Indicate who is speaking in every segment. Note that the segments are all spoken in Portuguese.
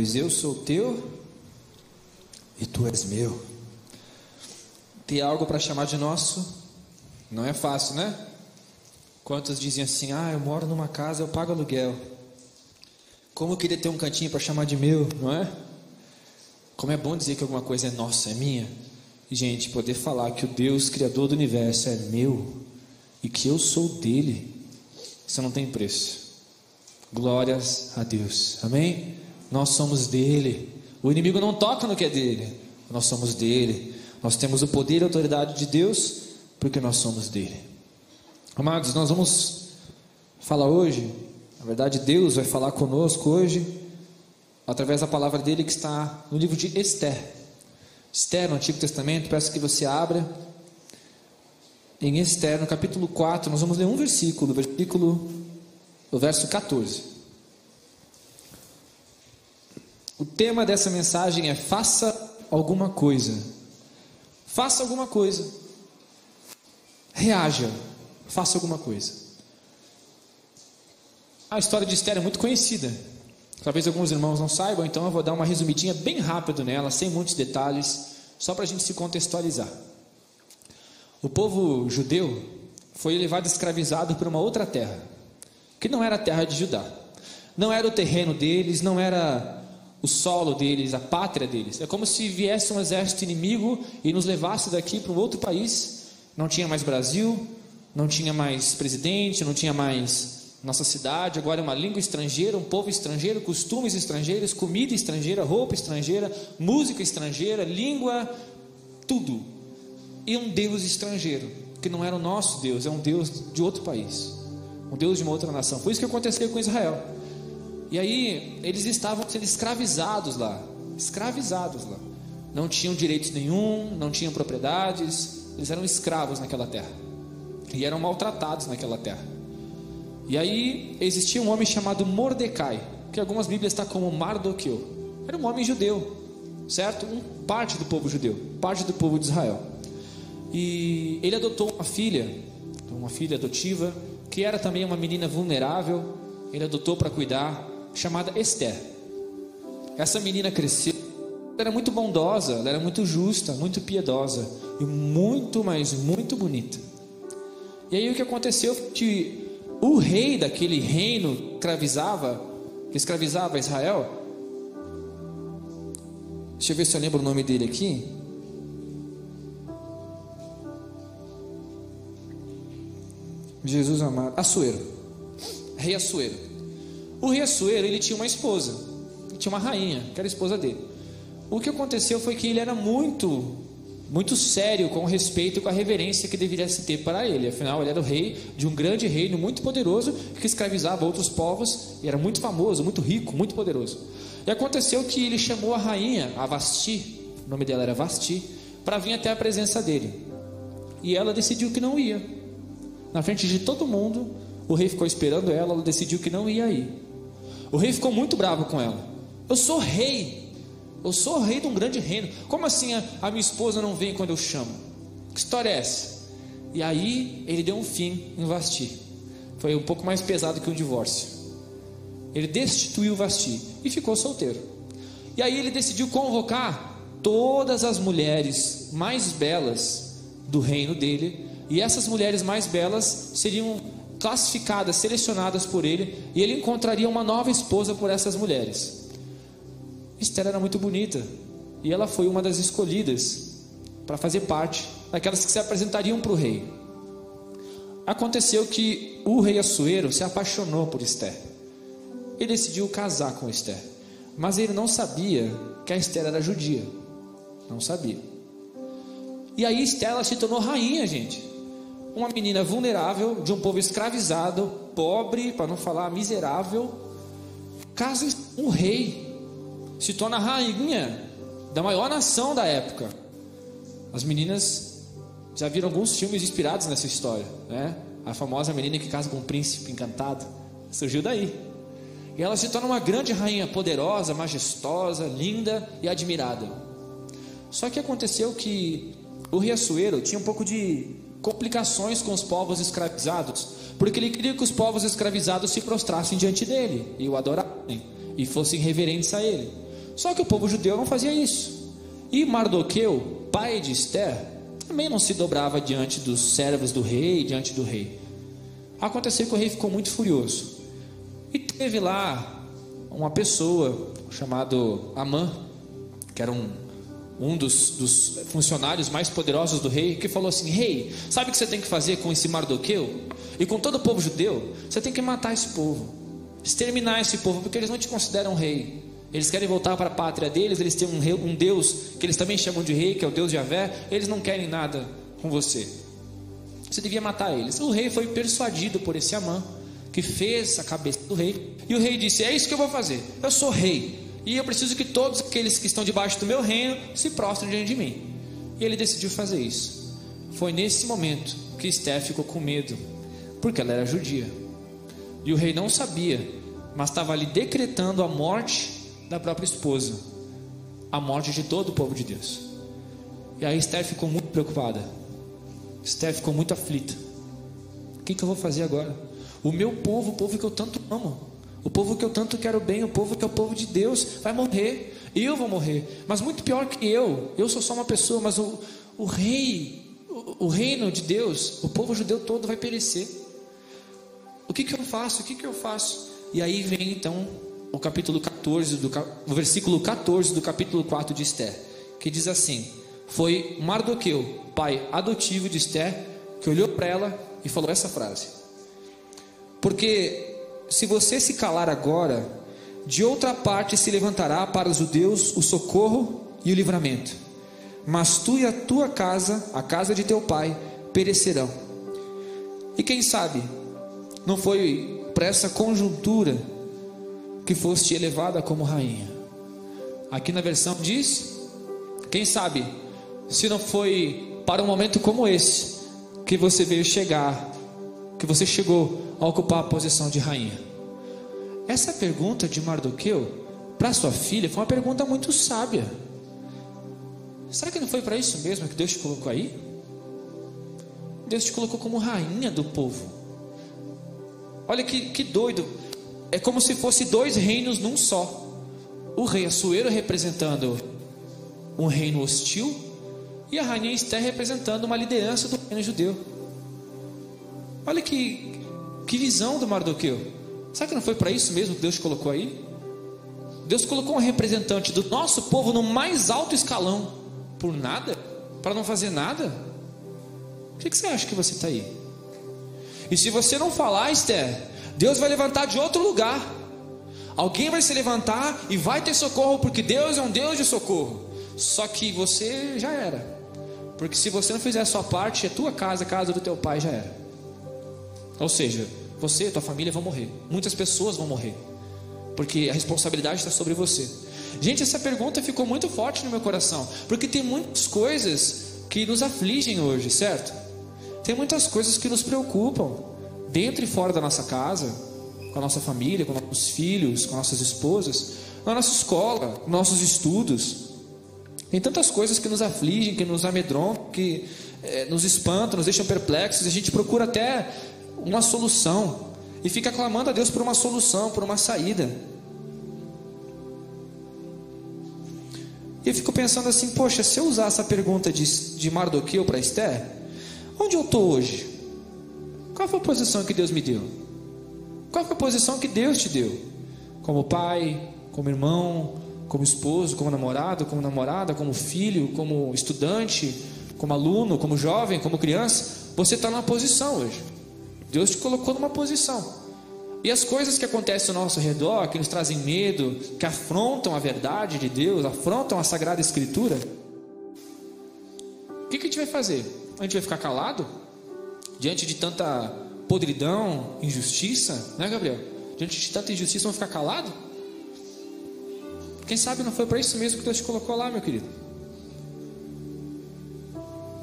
Speaker 1: Pois eu sou teu e tu és meu. Ter algo para chamar de nosso não é fácil, né? Quantos dizem assim: ah, eu moro numa casa, eu pago aluguel. Como eu queria ter um cantinho para chamar de meu, não é? Como é bom dizer que alguma coisa é nossa, é minha. Gente, poder falar que o Deus Criador do universo é meu e que eu sou dele, isso não tem preço. Glórias a Deus, amém? Nós somos dele. O inimigo não toca no que é dele, nós somos dele. Nós temos o poder e a autoridade de Deus porque nós somos dele. Amados, nós vamos falar hoje, na verdade, Deus vai falar conosco hoje, através da palavra dele que está no livro de Esther. Esther, no Antigo Testamento, peço que você abra. Em Esther, no capítulo 4, nós vamos ler um versículo, versículo, o verso 14. O tema dessa mensagem é: faça alguma coisa. Faça alguma coisa. Reaja. Faça alguma coisa. A história de Esther é muito conhecida. Talvez alguns irmãos não saibam, então eu vou dar uma resumidinha bem rápido nela, sem muitos detalhes, só para a gente se contextualizar. O povo judeu foi levado escravizado para uma outra terra, que não era a terra de Judá. Não era o terreno deles, não era o solo deles, a pátria deles. É como se viesse um exército inimigo e nos levasse daqui para um outro país. Não tinha mais Brasil, não tinha mais presidente, não tinha mais nossa cidade. Agora é uma língua estrangeira, um povo estrangeiro, costumes estrangeiros, comida estrangeira, roupa estrangeira, música estrangeira, língua, tudo. E um Deus estrangeiro, que não era o nosso Deus, é um Deus de outro país, um Deus de uma outra nação. Foi isso que aconteceu com Israel. E aí eles estavam sendo escravizados lá, escravizados lá. Não tinham direitos nenhum, não tinham propriedades, eles eram escravos naquela terra. E eram maltratados naquela terra. E aí existia um homem chamado Mordecai, que algumas Bíblias está como Mardoqueu. Era um homem judeu, certo? Um, parte do povo judeu, parte do povo de Israel. E ele adotou uma filha, uma filha adotiva, que era também uma menina vulnerável. Ele adotou para cuidar chamada Esther. Essa menina cresceu, ela era muito bondosa, ela era muito justa, muito piedosa e muito, mas muito bonita. E aí o que aconteceu foi que o rei daquele reino que escravizava, que escravizava Israel, deixa eu ver se eu lembro o nome dele aqui. Jesus amado, Assuero, rei Assuero. O rei Assuero, ele tinha uma esposa, tinha uma rainha, que era a esposa dele. O que aconteceu foi que ele era muito, muito sério com o respeito e com a reverência que deveria se ter para ele. Afinal, ele era o rei de um grande reino muito poderoso que escravizava outros povos e era muito famoso, muito rico, muito poderoso. E aconteceu que ele chamou a rainha, a Vasti, o nome dela era Vasti, para vir até a presença dele. E ela decidiu que não ia. Na frente de todo mundo, o rei ficou esperando ela, ela decidiu que não ia ir. O rei ficou muito bravo com ela. Eu sou rei. Eu sou rei de um grande reino. Como assim a, a minha esposa não vem quando eu chamo? Que história é essa? E aí ele deu um fim em Vasti. Foi um pouco mais pesado que um divórcio. Ele destituiu Vasti e ficou solteiro. E aí ele decidiu convocar todas as mulheres mais belas do reino dele. E essas mulheres mais belas seriam classificadas, selecionadas por ele, e ele encontraria uma nova esposa por essas mulheres. Esther era muito bonita, e ela foi uma das escolhidas para fazer parte daquelas que se apresentariam para o rei. Aconteceu que o rei Assuero se apaixonou por Esther. Ele decidiu casar com Esther, mas ele não sabia que a Esther era judia. Não sabia. E aí Esther se tornou rainha, gente uma menina vulnerável, de um povo escravizado, pobre, para não falar miserável, casa um rei, se torna rainha da maior nação da época. As meninas Já viram alguns filmes inspirados nessa história, né? A famosa menina que casa com um príncipe encantado surgiu daí. E ela se torna uma grande rainha poderosa, majestosa, linda e admirada. Só que aconteceu que o rei Assuero tinha um pouco de complicações com os povos escravizados, porque ele queria que os povos escravizados se prostrassem diante dele e o adorassem e fossem reverentes a ele. Só que o povo judeu não fazia isso. E Mardoqueu, pai de Esther, também não se dobrava diante dos servos do rei, diante do rei. Aconteceu que o rei ficou muito furioso. E teve lá uma pessoa chamado Amã, que era um um dos, dos, funcionários mais poderosos do rei, que falou assim: Rei, sabe o que você tem que fazer com esse Mardoqueu e com todo o povo judeu? Você tem que matar esse povo, exterminar esse povo, porque eles não te consideram rei. Eles querem voltar para a pátria deles, eles têm um, rei, um Deus que eles também chamam de rei, que é o Deus de Javé, eles não querem nada com você. Você devia matar eles. O rei foi persuadido por esse Amã, que fez a cabeça do rei, e o rei disse: É isso que eu vou fazer. Eu sou rei, e eu preciso que todos aqueles que estão debaixo do meu reino se prostrem diante de mim. E ele decidiu fazer isso. Foi nesse momento que Esther ficou com medo, porque ela era judia. E o rei não sabia, mas estava ali decretando a morte da própria esposa, a morte de todo o povo de Deus. E aí Esther ficou muito preocupada. Esther ficou muito aflita. O que, que eu vou fazer agora? O meu povo, o povo que eu tanto amo, o povo que eu tanto quero bem, o povo que é o povo de Deus, vai morrer. Eu vou morrer. Mas muito pior que eu. Eu sou só uma pessoa, mas o, o rei, o, o reino de Deus, o povo judeu todo vai perecer. O que, que eu faço? O que, que eu faço? E aí vem então o capítulo 14, do, o versículo 14 do capítulo 4 de Esther, que diz assim: Foi Mardoqueu, pai adotivo de Esther, que olhou para ela e falou essa frase. Porque se você se calar agora, de outra parte se levantará para os judeus o socorro e o livramento. Mas tu e a tua casa, a casa de teu pai, perecerão. E quem sabe, não foi para essa conjuntura que foste elevada como rainha. Aqui na versão diz: quem sabe, se não foi para um momento como esse que você veio chegar, que você chegou a ocupar a posição de rainha? Essa pergunta de Mardoqueu para sua filha foi uma pergunta muito sábia. Será que não foi para isso mesmo que Deus te colocou aí? Deus te colocou como rainha do povo. Olha que, que doido. É como se fosse dois reinos num só. O rei Assuero representando um reino hostil e a rainha Esther representando uma liderança do reino judeu. Olha que, que visão do Mardoqueu. Será que não foi para isso mesmo que Deus colocou aí? Deus colocou um representante do nosso povo no mais alto escalão. Por nada? Para não fazer nada? Por que, que você acha que você está aí? E se você não falar, Esther, Deus vai levantar de outro lugar. Alguém vai se levantar e vai ter socorro, porque Deus é um Deus de socorro. Só que você já era. Porque se você não fizer a sua parte, a tua casa, a casa do teu pai já era. Ou seja, você e tua família vão morrer. Muitas pessoas vão morrer. Porque a responsabilidade está sobre você. Gente, essa pergunta ficou muito forte no meu coração. Porque tem muitas coisas que nos afligem hoje, certo? Tem muitas coisas que nos preocupam. Dentro e fora da nossa casa, com a nossa família, com nossos filhos, com nossas esposas, na nossa escola, nossos estudos. Tem tantas coisas que nos afligem, que nos amedrontam, que é, nos espantam, nos deixam perplexos. A gente procura até uma solução e fica clamando a Deus por uma solução, por uma saída. E eu fico pensando assim, poxa, se eu usar essa pergunta de, de Mardoqueu para Esther, onde eu estou hoje? Qual foi a posição que Deus me deu? Qual foi a posição que Deus te deu? Como pai, como irmão, como esposo, como namorado, como namorada, como filho, como estudante, como aluno, como jovem, como criança, você está numa posição hoje. Deus te colocou numa posição. E as coisas que acontecem ao nosso redor, que nos trazem medo, que afrontam a verdade de Deus, afrontam a Sagrada Escritura, o que, que a gente vai fazer? A gente vai ficar calado? Diante de tanta podridão, injustiça, né, Gabriel? Diante de tanta injustiça, vamos ficar calado? Quem sabe não foi para isso mesmo que Deus te colocou lá, meu querido?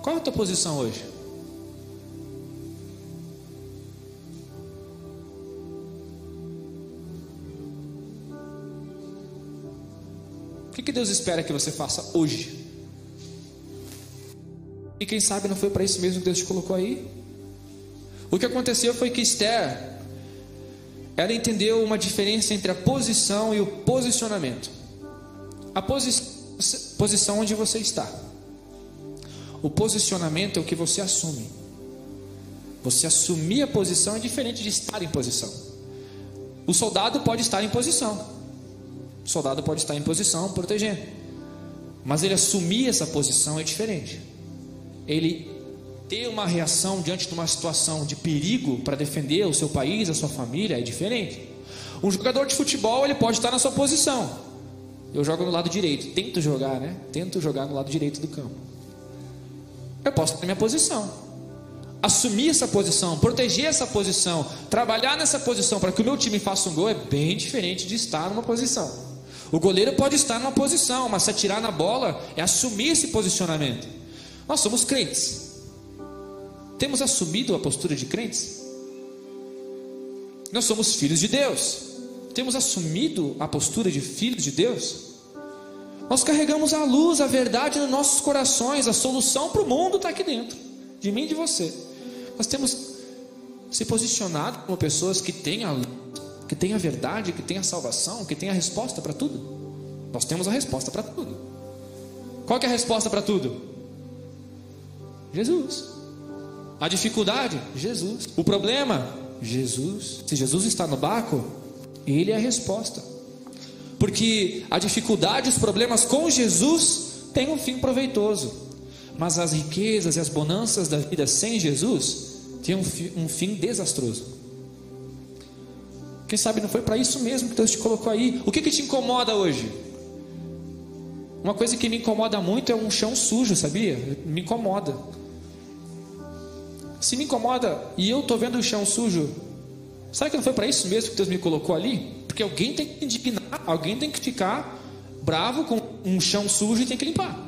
Speaker 1: Qual é a tua posição hoje? Que, que Deus espera que você faça hoje? E quem sabe não foi para isso mesmo que Deus te colocou aí? O que aconteceu foi que Esther, ela entendeu uma diferença entre a posição e o posicionamento. A posi posição onde você está. O posicionamento é o que você assume. Você assumir a posição é diferente de estar em posição. O soldado pode estar em posição. O soldado pode estar em posição protegendo. Mas ele assumir essa posição é diferente. Ele ter uma reação diante de uma situação de perigo para defender o seu país, a sua família é diferente. Um jogador de futebol, ele pode estar na sua posição. Eu jogo no lado direito, tento jogar, né? Tento jogar no lado direito do campo. Eu posso estar na minha posição assumir essa posição, proteger essa posição, trabalhar nessa posição para que o meu time faça um gol é bem diferente de estar numa posição. O goleiro pode estar numa posição, mas se atirar na bola é assumir esse posicionamento. Nós somos crentes. Temos assumido a postura de crentes? Nós somos filhos de Deus. Temos assumido a postura de filhos de Deus? Nós carregamos a luz, a verdade nos nossos corações, a solução para o mundo está aqui dentro, de mim e de você. Nós temos se posicionado como pessoas que têm a, que têm a verdade, que têm a salvação, que têm a resposta para tudo. Nós temos a resposta para tudo. Qual é a resposta para tudo? Jesus. A dificuldade? Jesus. O problema? Jesus. Se Jesus está no barco, Ele é a resposta. Porque a dificuldade, os problemas com Jesus têm um fim proveitoso. Mas as riquezas e as bonanças da vida sem Jesus tem um, um fim desastroso. Quem sabe não foi para isso mesmo que Deus te colocou aí? O que, que te incomoda hoje? Uma coisa que me incomoda muito é um chão sujo, sabia? Me incomoda. Se me incomoda e eu estou vendo o chão sujo, sabe que não foi para isso mesmo que Deus me colocou ali? Porque alguém tem que indignar, alguém tem que ficar bravo com um chão sujo e tem que limpar.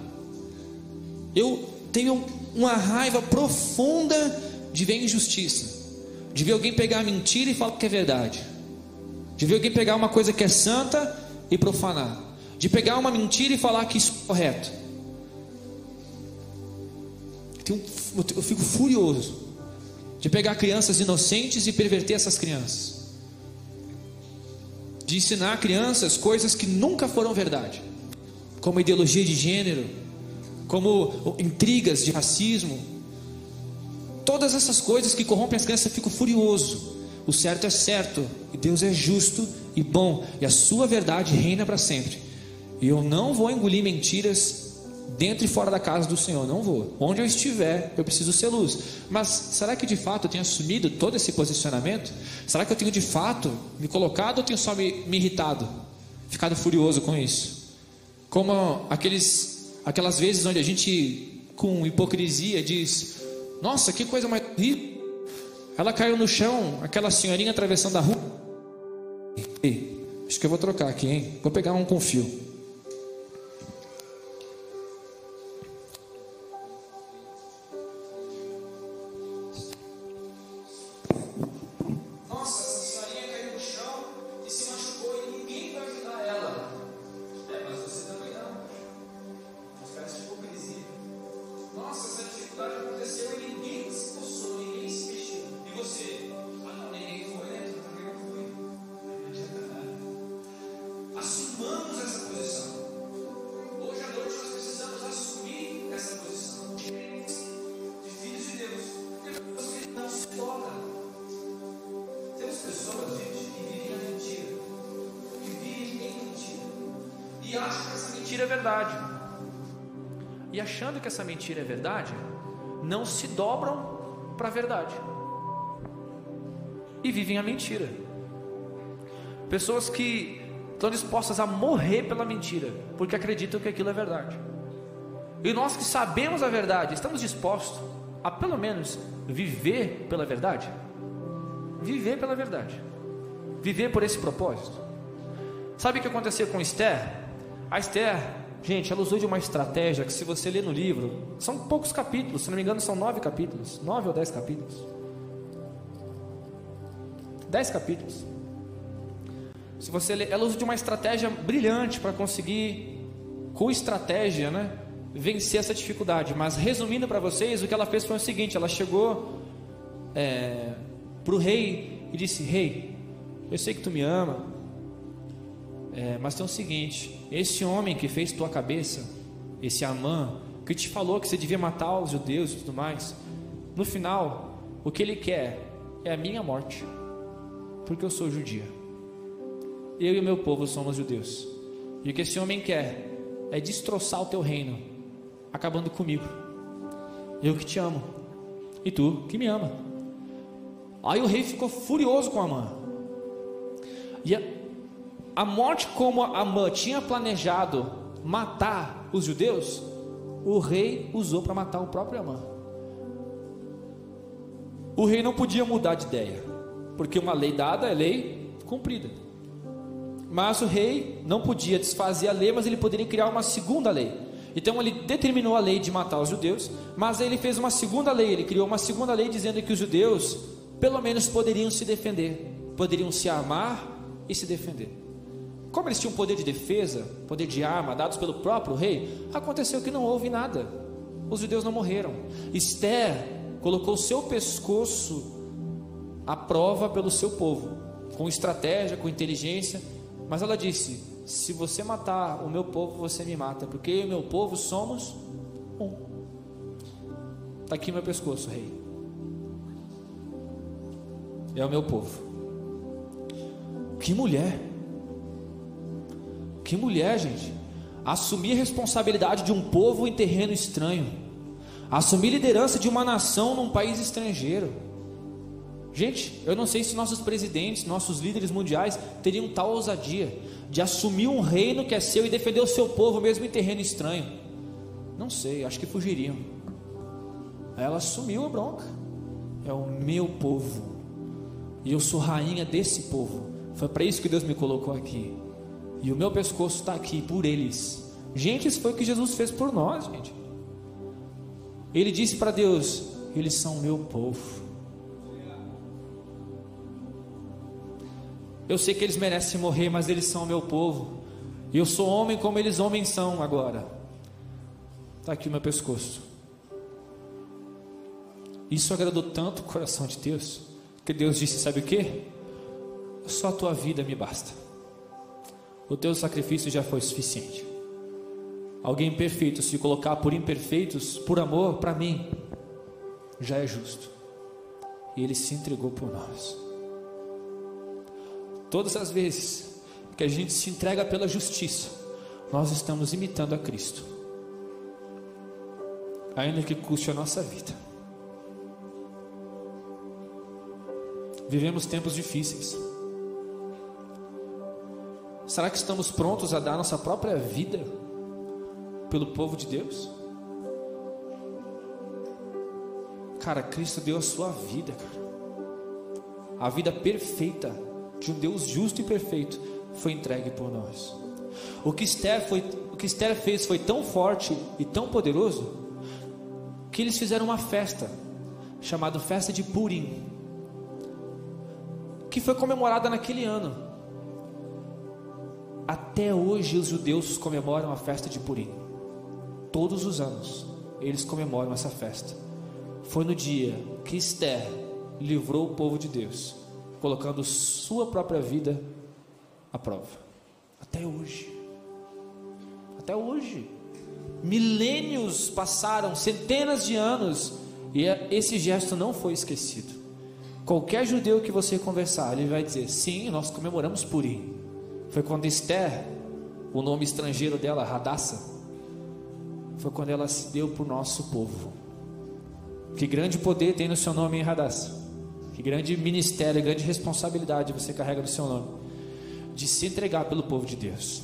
Speaker 1: Eu tenho uma raiva profunda de ver injustiça, de ver alguém pegar mentira e falar que é verdade, de ver alguém pegar uma coisa que é santa e profanar, de pegar uma mentira e falar que isso é correto. Eu fico furioso de pegar crianças inocentes e perverter essas crianças, de ensinar crianças coisas que nunca foram verdade, como ideologia de gênero, como intrigas de racismo, Todas essas coisas que corrompem as crianças, eu fico furioso. O certo é certo, e Deus é justo e bom, e a sua verdade reina para sempre. E eu não vou engolir mentiras dentro e fora da casa do Senhor, não vou. Onde eu estiver, eu preciso ser luz. Mas será que de fato eu tenho assumido todo esse posicionamento? Será que eu tenho de fato me colocado ou tenho só me, me irritado, ficado furioso com isso? Como aqueles, aquelas vezes onde a gente, com hipocrisia, diz: nossa, que coisa mais. Ela caiu no chão, aquela senhorinha atravessando a rua. Ei, acho que eu vou trocar aqui, hein? Vou pegar um com fio. Achando que essa mentira é verdade, não se dobram para a verdade e vivem a mentira. Pessoas que estão dispostas a morrer pela mentira, porque acreditam que aquilo é verdade. E nós que sabemos a verdade, estamos dispostos a pelo menos viver pela verdade? Viver pela verdade. Viver por esse propósito. Sabe o que aconteceu com Esther? A Esther Gente, ela usou de uma estratégia que, se você ler no livro, são poucos capítulos, se não me engano, são nove capítulos, nove ou dez capítulos. Dez capítulos. Se você ler, ela usa de uma estratégia brilhante para conseguir com estratégia, né, vencer essa dificuldade. Mas resumindo para vocês, o que ela fez foi o seguinte: ela chegou é, para o rei e disse: Rei, eu sei que tu me ama, é, mas tem o seguinte: esse homem que fez tua cabeça, esse Amã, que te falou que você devia matar os judeus e tudo mais, no final, o que ele quer é a minha morte, porque eu sou judia. Eu e o meu povo somos judeus. E o que esse homem quer é destroçar o teu reino, acabando comigo. Eu que te amo, e tu que me ama. Aí o rei ficou furioso com Amã. E a, a morte, como Amã tinha planejado matar os judeus, o rei usou para matar o próprio Amã. O rei não podia mudar de ideia, porque uma lei dada é lei cumprida. Mas o rei não podia desfazer a lei, mas ele poderia criar uma segunda lei. Então ele determinou a lei de matar os judeus, mas ele fez uma segunda lei, ele criou uma segunda lei dizendo que os judeus, pelo menos, poderiam se defender, poderiam se amar e se defender. Como eles tinham poder de defesa, poder de arma, dados pelo próprio rei, aconteceu que não houve nada. Os judeus não morreram. Esther colocou seu pescoço à prova pelo seu povo, com estratégia, com inteligência, mas ela disse: Se você matar o meu povo, você me mata, porque eu e o meu povo somos um. Está aqui meu pescoço, rei. É o meu povo. Que mulher! Que mulher, gente! Assumir responsabilidade de um povo em terreno estranho, assumir liderança de uma nação num país estrangeiro. Gente, eu não sei se nossos presidentes, nossos líderes mundiais teriam tal ousadia de assumir um reino que é seu e defender o seu povo mesmo em terreno estranho. Não sei, acho que fugiriam. Ela assumiu a bronca. É o meu povo. E eu sou rainha desse povo. Foi para isso que Deus me colocou aqui. E o meu pescoço está aqui por eles. Gente, isso foi o que Jesus fez por nós, gente. Ele disse para Deus: Eles são meu povo. Eu sei que eles merecem morrer, mas eles são meu povo. E eu sou homem como eles homens são agora. Está aqui o meu pescoço. Isso agradou tanto o coração de Deus, que Deus disse: Sabe o que? Só a tua vida me basta. O teu sacrifício já foi suficiente. Alguém perfeito se colocar por imperfeitos, por amor, para mim, já é justo. E ele se entregou por nós. Todas as vezes que a gente se entrega pela justiça, nós estamos imitando a Cristo, ainda que custe a nossa vida. Vivemos tempos difíceis. Será que estamos prontos a dar nossa própria vida pelo povo de Deus? Cara, Cristo deu a sua vida, cara. A vida perfeita de um Deus justo e perfeito foi entregue por nós. O que Esther, foi, o que Esther fez foi tão forte e tão poderoso que eles fizeram uma festa chamada Festa de Purim, que foi comemorada naquele ano. Até hoje os judeus comemoram a festa de Purim. Todos os anos eles comemoram essa festa. Foi no dia que Esther livrou o povo de Deus colocando sua própria vida à prova. Até hoje. Até hoje. Milênios passaram, centenas de anos, e esse gesto não foi esquecido. Qualquer judeu que você conversar, ele vai dizer: sim, nós comemoramos Purim. Foi quando Esther, o nome estrangeiro dela, Radassa, foi quando ela se deu para o nosso povo. Que grande poder tem no seu nome, em Radassa? Que grande ministério, grande responsabilidade você carrega no seu nome de se entregar pelo povo de Deus.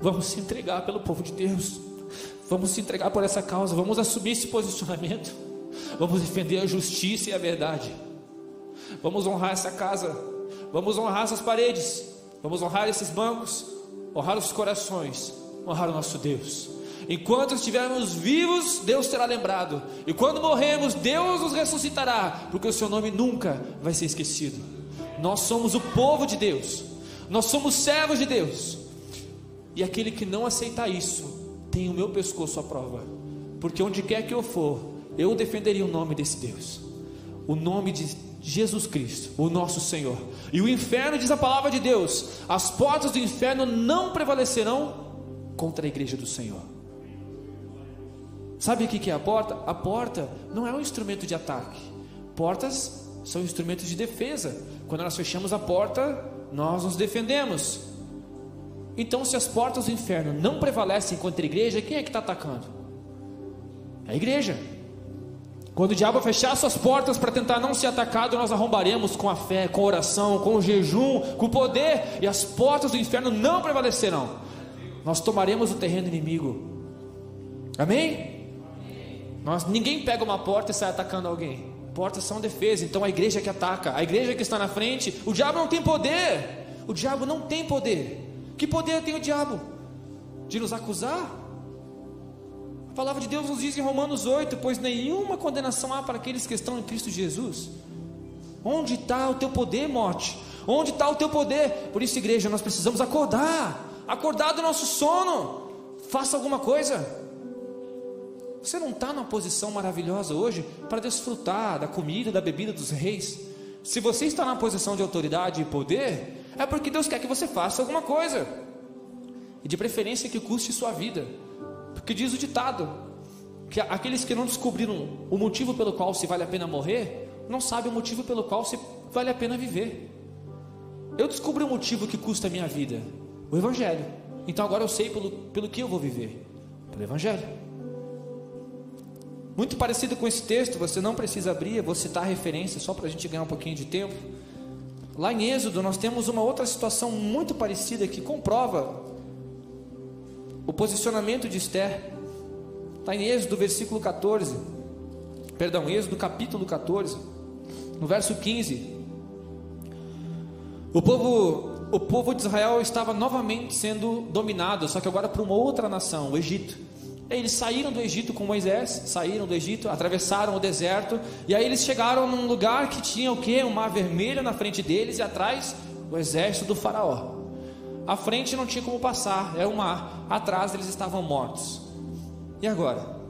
Speaker 1: Vamos se entregar pelo povo de Deus. Vamos se entregar por essa causa. Vamos assumir esse posicionamento. Vamos defender a justiça e a verdade. Vamos honrar essa casa. Vamos honrar essas paredes. Vamos honrar esses bancos, honrar os corações, honrar o nosso Deus. Enquanto estivermos vivos, Deus será lembrado. E quando morremos, Deus nos ressuscitará, porque o seu nome nunca vai ser esquecido. Nós somos o povo de Deus. Nós somos servos de Deus. E aquele que não aceitar isso, tem o meu pescoço à prova. Porque onde quer que eu for, eu defenderia o nome desse Deus. O nome de Jesus Cristo, o nosso Senhor. E o inferno, diz a palavra de Deus: as portas do inferno não prevalecerão contra a igreja do Senhor. Sabe o que é a porta? A porta não é um instrumento de ataque. Portas são instrumentos de defesa. Quando nós fechamos a porta, nós nos defendemos. Então, se as portas do inferno não prevalecem contra a igreja, quem é que está atacando? É a igreja. Quando o diabo fechar suas portas para tentar não ser atacado, nós arrombaremos com a fé, com a oração, com o jejum, com o poder, e as portas do inferno não prevalecerão. Nós tomaremos o terreno inimigo. Amém? Nós, ninguém pega uma porta e sai atacando alguém. Portas são defesa, então a igreja que ataca, a igreja que está na frente, o diabo não tem poder. O diabo não tem poder. Que poder tem o diabo? De nos acusar? A palavra de Deus nos diz em Romanos 8: Pois nenhuma condenação há para aqueles que estão em Cristo Jesus. Onde está o teu poder, morte? Onde está o teu poder? Por isso, igreja, nós precisamos acordar acordar do nosso sono. Faça alguma coisa. Você não está numa posição maravilhosa hoje para desfrutar da comida, da bebida dos reis. Se você está na posição de autoridade e poder, é porque Deus quer que você faça alguma coisa. E de preferência que custe sua vida. Porque diz o ditado: que aqueles que não descobriram o motivo pelo qual se vale a pena morrer, não sabem o motivo pelo qual se vale a pena viver. Eu descobri o motivo que custa a minha vida, o Evangelho. Então agora eu sei pelo, pelo que eu vou viver, pelo Evangelho. Muito parecido com esse texto, você não precisa abrir, eu vou citar referência só para a gente ganhar um pouquinho de tempo. Lá em Êxodo, nós temos uma outra situação muito parecida que comprova o posicionamento de Esther. Está em Êxodo, versículo 14. Perdão, Êxodo, capítulo 14, no verso 15. O povo, o povo de Israel estava novamente sendo dominado, só que agora por uma outra nação, o Egito. Eles saíram do Egito com Moisés, saíram do Egito, atravessaram o deserto, e aí eles chegaram num lugar que tinha o que? Um mar vermelho na frente deles e atrás o exército do faraó. À frente não tinha como passar, era o mar. Atrás eles estavam mortos. E agora?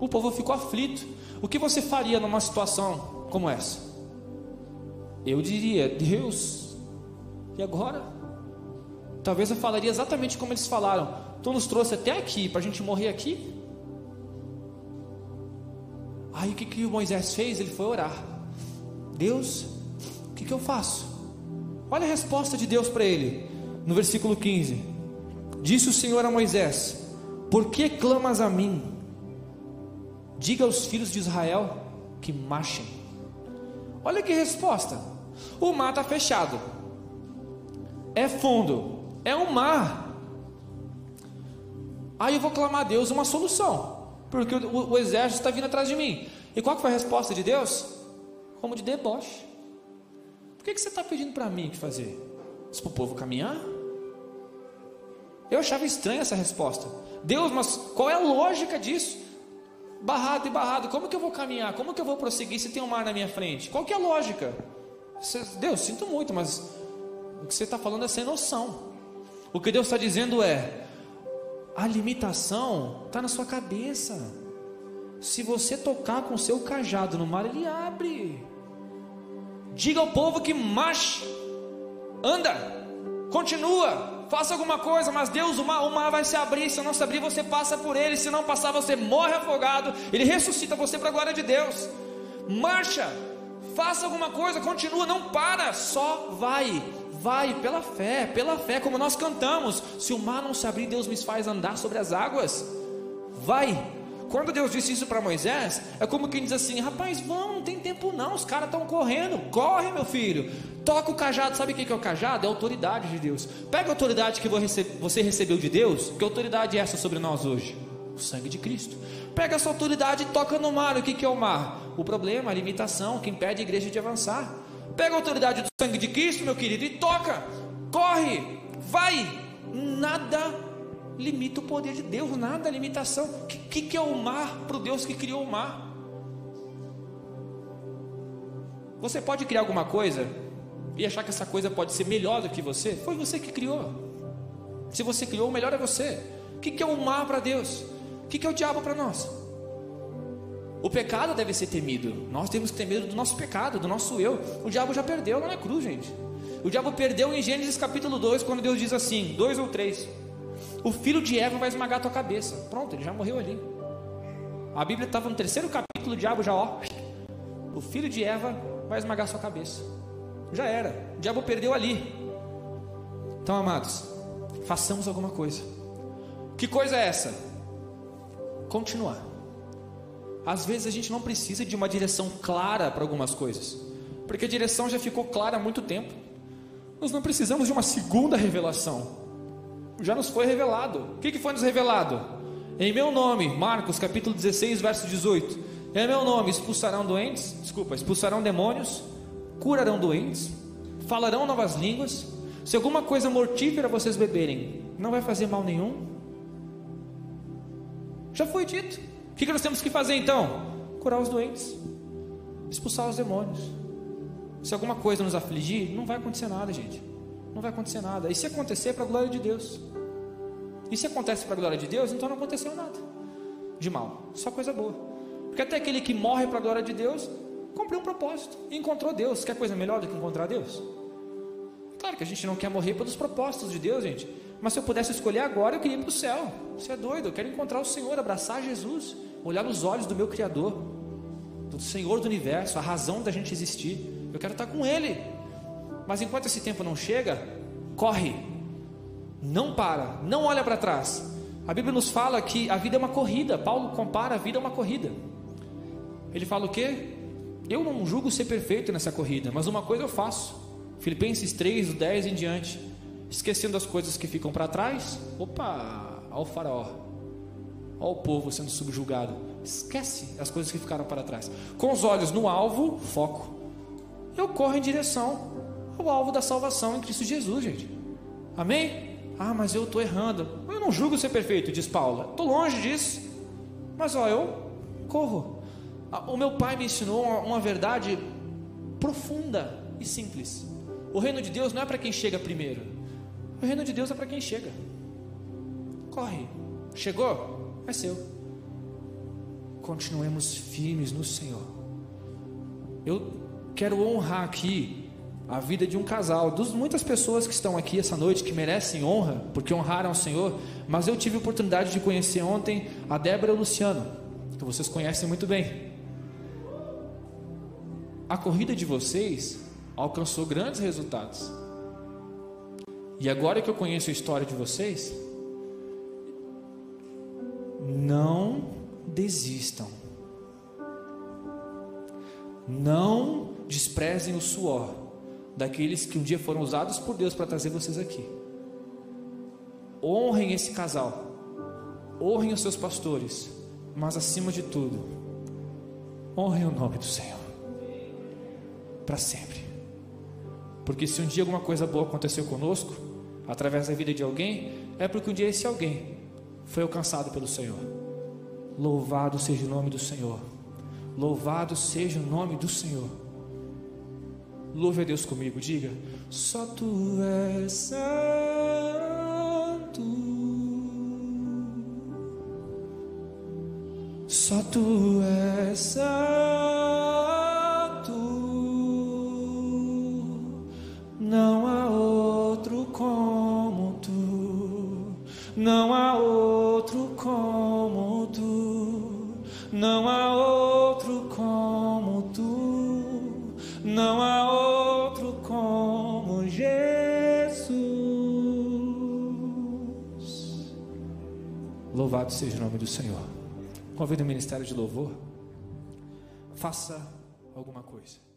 Speaker 1: O povo ficou aflito. O que você faria numa situação como essa? Eu diria, Deus, e agora? Talvez eu falaria exatamente como eles falaram: Tu nos trouxe até aqui para a gente morrer aqui? Aí o que, que o Moisés fez? Ele foi orar. Deus, o que, que eu faço? Olha a resposta de Deus para ele, no versículo 15: Disse o Senhor a Moisés: Por que clamas a mim? Diga aos filhos de Israel que marchem. Olha que resposta: O mar está fechado, é fundo, é um mar. Aí eu vou clamar a Deus uma solução, porque o, o, exército está vindo atrás de mim. E qual foi a resposta de Deus? Como de deboche. Por que, que você está pedindo para mim que fazer? Isso para o povo caminhar? Eu achava estranha essa resposta. Deus, mas qual é a lógica disso? Barrado e barrado, como que eu vou caminhar? Como que eu vou prosseguir se tem um mar na minha frente? Qual que é a lógica? Deus, sinto muito, mas o que você está falando é sem noção. O que Deus está dizendo é: a limitação está na sua cabeça. Se você tocar com seu cajado no mar, ele abre. Diga ao povo que marche, anda, continua, faça alguma coisa, mas Deus, o mar, o mar vai se abrir. Se não se abrir, você passa por ele. Se não passar, você morre afogado. Ele ressuscita você para a glória de Deus. Marcha, faça alguma coisa, continua, não para, só vai. Vai pela fé, pela fé, como nós cantamos. Se o mar não se abrir, Deus me faz andar sobre as águas. Vai. Quando Deus disse isso para Moisés, é como quem diz assim: rapaz, vamos, não tem tempo não, os caras estão correndo, corre meu filho, toca o cajado, sabe o que é o cajado? É a autoridade de Deus. Pega a autoridade que você recebeu de Deus, que autoridade é essa sobre nós hoje? O sangue de Cristo. Pega essa autoridade e toca no mar. O que é o mar? O problema, a limitação que impede a igreja de avançar. Pega a autoridade do sangue de Cristo, meu querido, e toca, corre, vai. Nada limita o poder de Deus, nada limitação. O que, que, que é o mar para o Deus que criou o mar? Você pode criar alguma coisa e achar que essa coisa pode ser melhor do que você? Foi você que criou. Se você criou, o melhor é você. O que, que é o mar para Deus? O que, que é o diabo para nós? O pecado deve ser temido. Nós temos que ter medo do nosso pecado, do nosso eu. O diabo já perdeu lá na cruz, gente. O diabo perdeu em Gênesis capítulo 2, quando Deus diz assim: 2 ou 3. O filho de Eva vai esmagar a tua cabeça. Pronto, ele já morreu ali. A Bíblia estava no terceiro capítulo, o diabo já, ó. O filho de Eva vai esmagar a sua cabeça. Já era. O diabo perdeu ali. Então, amados, façamos alguma coisa. Que coisa é essa? Continuar. Às vezes a gente não precisa de uma direção clara para algumas coisas, porque a direção já ficou clara há muito tempo. Nós não precisamos de uma segunda revelação. Já nos foi revelado. O que, foi nos revelado? Em meu nome, Marcos capítulo 16, verso 18. Em meu nome expulsarão doentes, desculpa, expulsarão demônios, curarão doentes, falarão novas línguas. Se alguma coisa mortífera vocês beberem, não vai fazer mal nenhum. Já foi dito. O que nós temos que fazer então? Curar os doentes, expulsar os demônios. Se alguma coisa nos afligir, não vai acontecer nada, gente. Não vai acontecer nada. E se acontecer, é para a glória de Deus. E se acontece para a glória de Deus, então não aconteceu nada de mal, só coisa boa. Porque até aquele que morre para a glória de Deus, cumpriu um propósito e encontrou Deus. Quer coisa melhor do que encontrar Deus? Claro que a gente não quer morrer pelos propósitos de Deus, gente. Mas se eu pudesse escolher agora, eu queria ir para o céu. Você é doido? Eu quero encontrar o Senhor, abraçar Jesus, olhar nos olhos do meu Criador, do Senhor do universo, a razão da gente existir. Eu quero estar com Ele. Mas enquanto esse tempo não chega, corre, não para, não olha para trás. A Bíblia nos fala que a vida é uma corrida. Paulo compara a vida a uma corrida. Ele fala o quê? Eu não julgo ser perfeito nessa corrida, mas uma coisa eu faço. Filipenses 3, 10 em diante. Esquecendo as coisas que ficam para trás. Opa, ao faraó. Ao povo sendo subjugado. Esquece as coisas que ficaram para trás. Com os olhos no alvo, foco. Eu corro em direção ao alvo da salvação em Cristo Jesus, gente. Amém? Ah, mas eu estou errando. Eu não julgo ser perfeito, diz Paulo. Estou longe disso. Mas ó, eu corro. O meu pai me ensinou uma verdade profunda e simples. O reino de Deus não é para quem chega primeiro. O reino de Deus é para quem chega. Corre. Chegou? É seu. Continuemos firmes no Senhor. Eu quero honrar aqui a vida de um casal, das muitas pessoas que estão aqui essa noite que merecem honra, porque honraram o Senhor, mas eu tive a oportunidade de conhecer ontem a Débora e o Luciano, que vocês conhecem muito bem. A corrida de vocês alcançou grandes resultados. E agora que eu conheço a história de vocês, não desistam. Não desprezem o suor daqueles que um dia foram usados por Deus para trazer vocês aqui. Honrem esse casal, honrem os seus pastores, mas acima de tudo, honrem o nome do Senhor para sempre. Porque se um dia alguma coisa boa aconteceu conosco, através da vida de alguém, é porque um dia esse alguém foi alcançado pelo Senhor. Louvado seja o nome do Senhor. Louvado seja o nome do Senhor. Louve a Deus comigo, diga: Só tu és santo. Só tu és santo. Louvado seja o nome do Senhor. Convido o ministério de louvor. Faça alguma coisa.